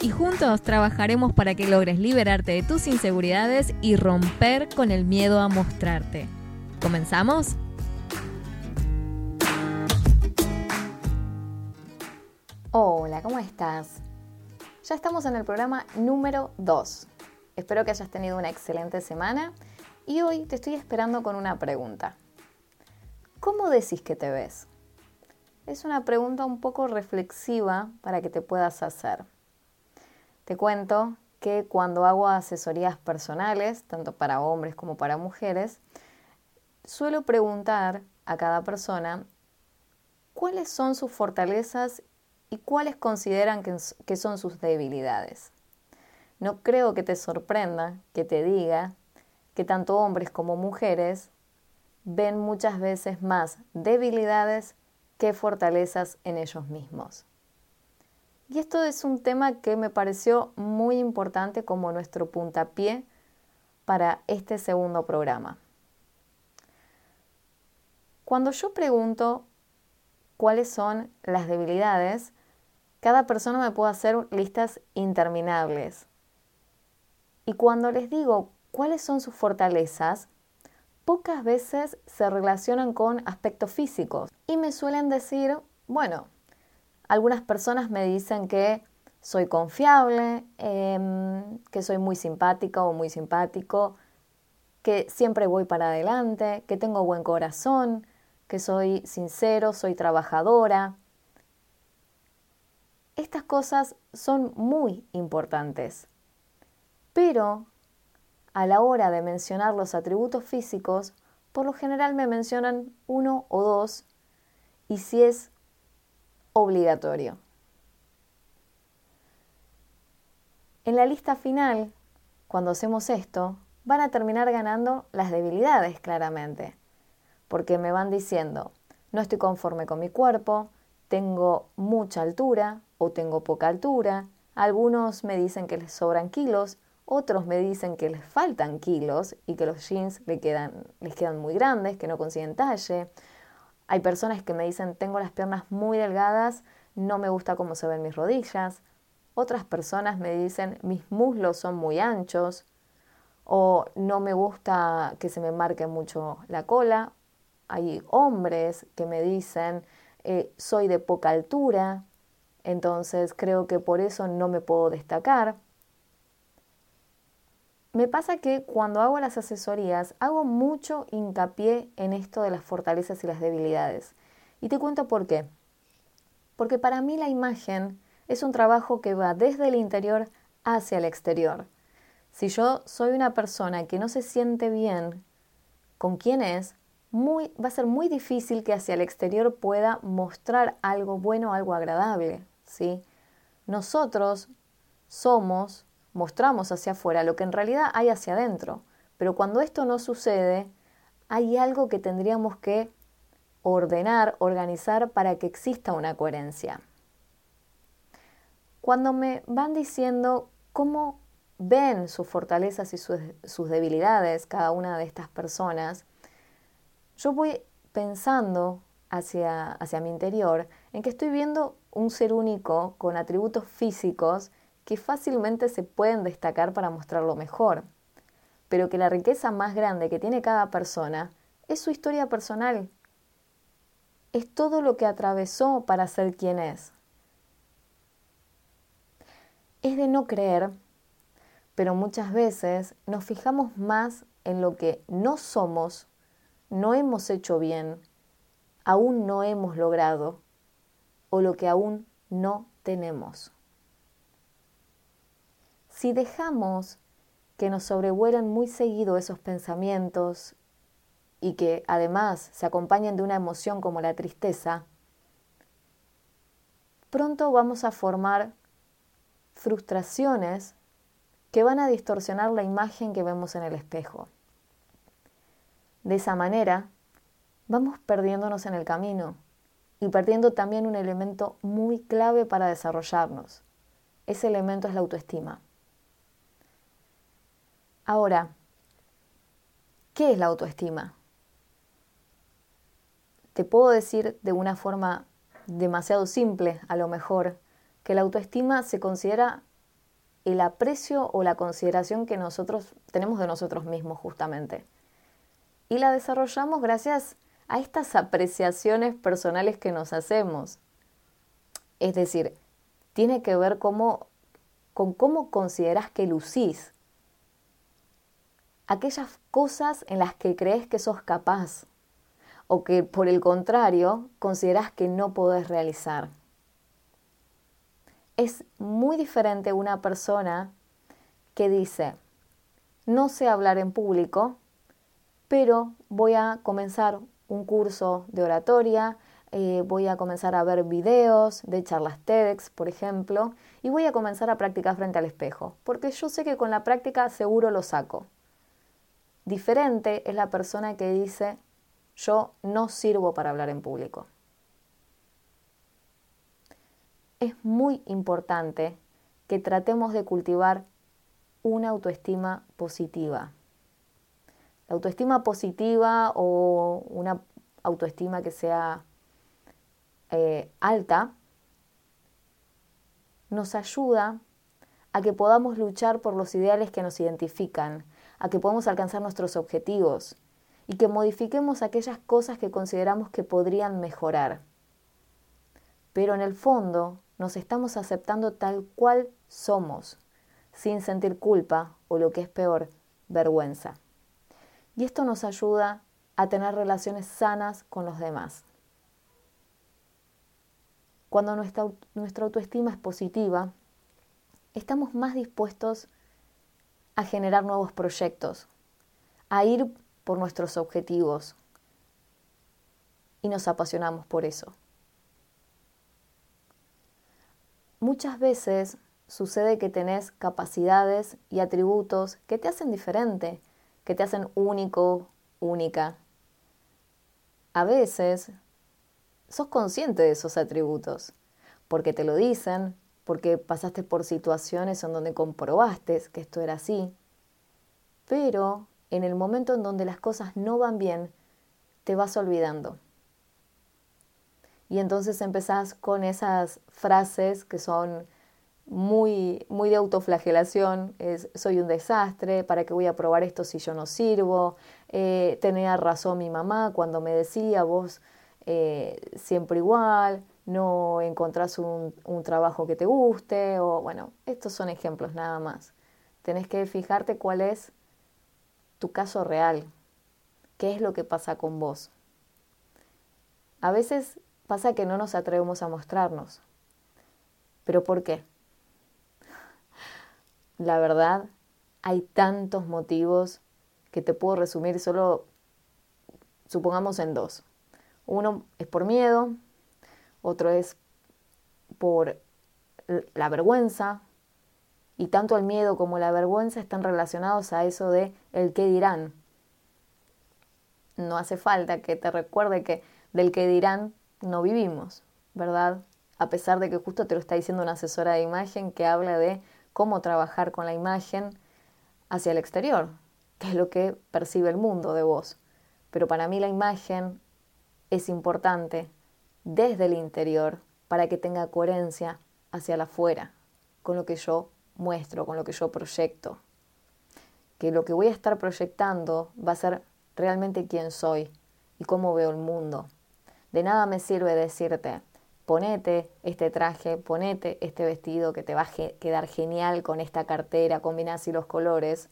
y juntos trabajaremos para que logres liberarte de tus inseguridades y romper con el miedo a mostrarte. ¿Comenzamos? Hola, ¿cómo estás? Ya estamos en el programa número 2. Espero que hayas tenido una excelente semana y hoy te estoy esperando con una pregunta. ¿Cómo decís que te ves? Es una pregunta un poco reflexiva para que te puedas hacer. Te cuento que cuando hago asesorías personales, tanto para hombres como para mujeres, suelo preguntar a cada persona cuáles son sus fortalezas y cuáles consideran que, son sus debilidades. No creo que te sorprenda que te diga que tanto hombres como mujeres ven muchas veces más debilidades que fortalezas en ellos mismos. Y esto es un tema que me pareció muy importante como nuestro puntapié para este segundo programa. Cuando yo pregunto cuáles son las debilidades, cada persona me puede hacer listas interminables. Y cuando les digo cuáles son sus fortalezas, pocas veces se relacionan con aspectos físicos y me suelen decir, bueno, algunas personas me dicen que soy confiable, em, que soy muy simpática o muy simpático, que siempre voy para adelante, que tengo buen corazón, que soy sincero, soy trabajadora. Estas cosas son muy importantes, pero a la hora de mencionar los atributos físicos, por lo general me mencionan uno o dos, y si es obligatorio. En la lista final, cuando hacemos esto, van a terminar ganando las debilidades claramente, porque me van diciendo, no estoy conforme con mi cuerpo, tengo mucha altura o tengo poca altura, algunos me dicen que les sobran kilos, otros me dicen que les faltan kilos y que los jeans les quedan, quedan muy grandes, que no consiguen talle, hay personas que me dicen, tengo las piernas muy delgadas, no me gusta cómo se ven mis rodillas. Otras personas me dicen, mis muslos son muy anchos. O no me gusta que se me marque mucho la cola. Hay hombres que me dicen, eh, soy de poca altura, entonces creo que por eso no me puedo destacar. Me pasa que cuando hago las asesorías hago mucho hincapié en esto de las fortalezas y las debilidades. Y te cuento por qué. Porque para mí la imagen es un trabajo que va desde el interior hacia el exterior. Si yo soy una persona que no se siente bien con quién es, muy, va a ser muy difícil que hacia el exterior pueda mostrar algo bueno, algo agradable. ¿sí? Nosotros somos mostramos hacia afuera lo que en realidad hay hacia adentro. Pero cuando esto no sucede, hay algo que tendríamos que ordenar, organizar para que exista una coherencia. Cuando me van diciendo cómo ven sus fortalezas y sus, debilidades cada una de estas personas, yo voy pensando hacia, hacia mi interior en que estoy viendo un ser único con atributos físicos que fácilmente se pueden destacar para mostrarlo mejor, pero que la riqueza más grande que tiene cada persona es su historia personal. Es todo lo que atravesó para ser quien es. Es de no creer, pero muchas veces nos fijamos más en lo que no somos, no hemos hecho bien, aún no hemos logrado o lo que aún no tenemos. Si dejamos que nos sobrevuelen muy seguido esos pensamientos y que además se acompañen de una emoción como la tristeza, pronto vamos a formar frustraciones que van a distorsionar la imagen que vemos en el espejo. De esa manera, vamos perdiéndonos en el camino y perdiendo también un elemento muy clave para desarrollarnos. Ese elemento es la autoestima. Ahora, ¿qué es la autoestima? Te puedo decir de una forma demasiado simple, a lo mejor, que la autoestima se considera el aprecio o la consideración que nosotros tenemos de nosotros mismos justamente. Y la desarrollamos gracias a estas apreciaciones personales que nos hacemos. Es decir, tiene que ver con cómo consideras que lucís. Aquellas cosas en las que crees que sos capaz o que por el contrario consideras que no podés realizar. Es muy diferente una persona que dice, no sé hablar en público, pero voy a comenzar un curso de oratoria, eh, voy a comenzar a ver videos de charlas TEDx, por ejemplo, y voy a comenzar a practicar frente al espejo, porque yo sé que con la práctica seguro lo saco. Diferente es la persona que dice, yo no sirvo para hablar en público. Es muy importante que tratemos de cultivar una autoestima positiva. La autoestima positiva o una autoestima que sea eh, alta nos ayuda a que podamos luchar por los ideales que nos identifican, a que podamos alcanzar nuestros objetivos y que modifiquemos aquellas cosas que consideramos que podrían mejorar. Pero en el fondo nos estamos aceptando tal cual somos, sin sentir culpa o lo que es peor, vergüenza. Y esto nos ayuda a tener relaciones sanas con los demás. Cuando nuestra, nuestra autoestima es positiva, estamos más dispuestos a generar nuevos proyectos, a ir por nuestros objetivos y nos apasionamos por eso. Muchas veces sucede que tenés capacidades y atributos que te hacen diferente, que te hacen único, única. A veces sos consciente de esos atributos, porque te lo dicen, porque pasaste por situaciones en donde comprobaste que esto era así, pero en el momento en donde las cosas no van bien, te vas olvidando. Y entonces empezás con esas frases que son muy, muy de autoflagelación, es soy un desastre, ¿para qué voy a probar esto si yo no sirvo? Eh, tenía razón mi mamá cuando me decía vos eh, siempre igual, no encontrás un, un trabajo que te guste, o bueno, estos son ejemplos nada más. Tenés que fijarte cuál es tu caso real. ¿Qué es lo que pasa con vos? A veces pasa que no nos atrevemos a mostrarnos. ¿Pero por qué? La verdad, hay tantos motivos que te puedo resumir solo, supongamos, en dos. Uno es por miedo, otro es por la vergüenza, y tanto el miedo como la vergüenza están relacionados a eso de el qué dirán. No hace falta que te recuerde que del qué dirán no vivimos, ¿verdad? A pesar de que justo te lo está diciendo una asesora de imagen que habla de cómo trabajar con la imagen hacia el exterior, que es lo que percibe el mundo de vos. Pero para mí la imagen es importante desde el interior para que tenga coherencia hacia la afuera, con lo que yo muestro, con lo que yo proyecto. Que lo que voy a estar proyectando va a ser realmente quién soy y cómo veo el mundo. De nada me sirve decirte, ponete este traje, ponete este vestido que te va a quedar genial con esta cartera, combina así los colores,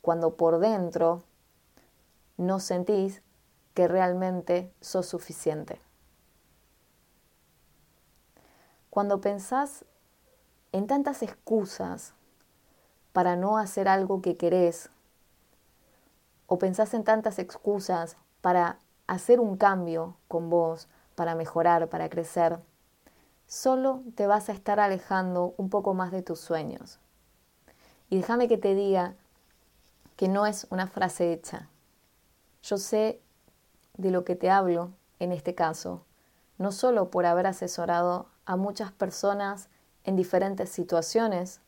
cuando por dentro no sentís que realmente sos suficiente. Cuando pensás en tantas excusas para no hacer algo que querés, o pensás en tantas excusas para hacer un cambio con vos, para mejorar, para crecer, solo te vas a estar alejando un poco más de tus sueños. Y déjame que te diga que no es una frase hecha. Yo sé de lo que te hablo en este caso, no solo por haber asesorado a muchas personas en diferentes situaciones,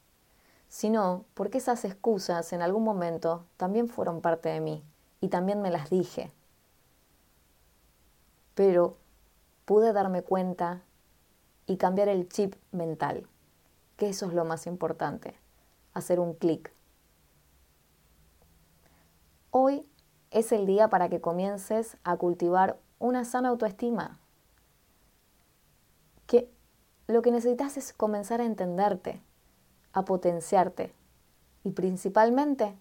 sino porque esas excusas en algún momento también fueron parte de mí y también me las dije. Pero pude darme cuenta y cambiar el chip mental, que eso es lo más importante, hacer un clic. Hoy es el día para que comiences a cultivar una sana autoestima. Lo que necesitas es comenzar a entenderte, a potenciarte y principalmente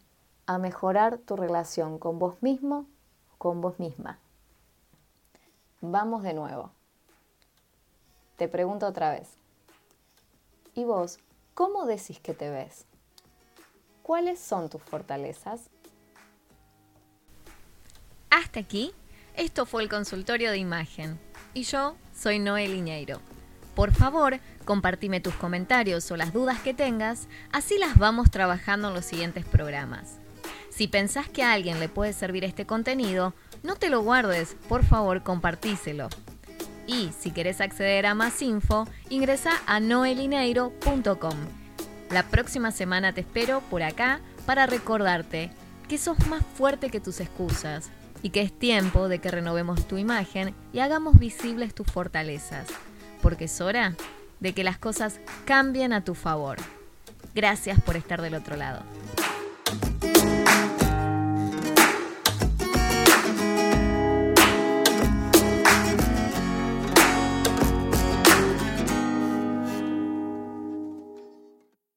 a mejorar tu relación con vos mismo con vos misma. Vamos de nuevo. Te pregunto otra vez. ¿Y vos cómo decís que te ves? ¿Cuáles son tus fortalezas? Hasta aquí, esto fue el consultorio de imagen. Y yo soy Noel Iñeiro. Por favor, compartime tus comentarios o las dudas que tengas, así las vamos trabajando en los siguientes programas. Si pensás que a alguien le puede servir este contenido, no te lo guardes, por favor compartíselo. Y si querés acceder a más info, ingresa a noelineiro.com. La próxima semana te espero por acá para recordarte que sos más fuerte que tus excusas y que es tiempo de que renovemos tu imagen y hagamos visibles tus fortalezas, porque es hora de que las cosas cambien a tu favor. Gracias por estar del otro lado.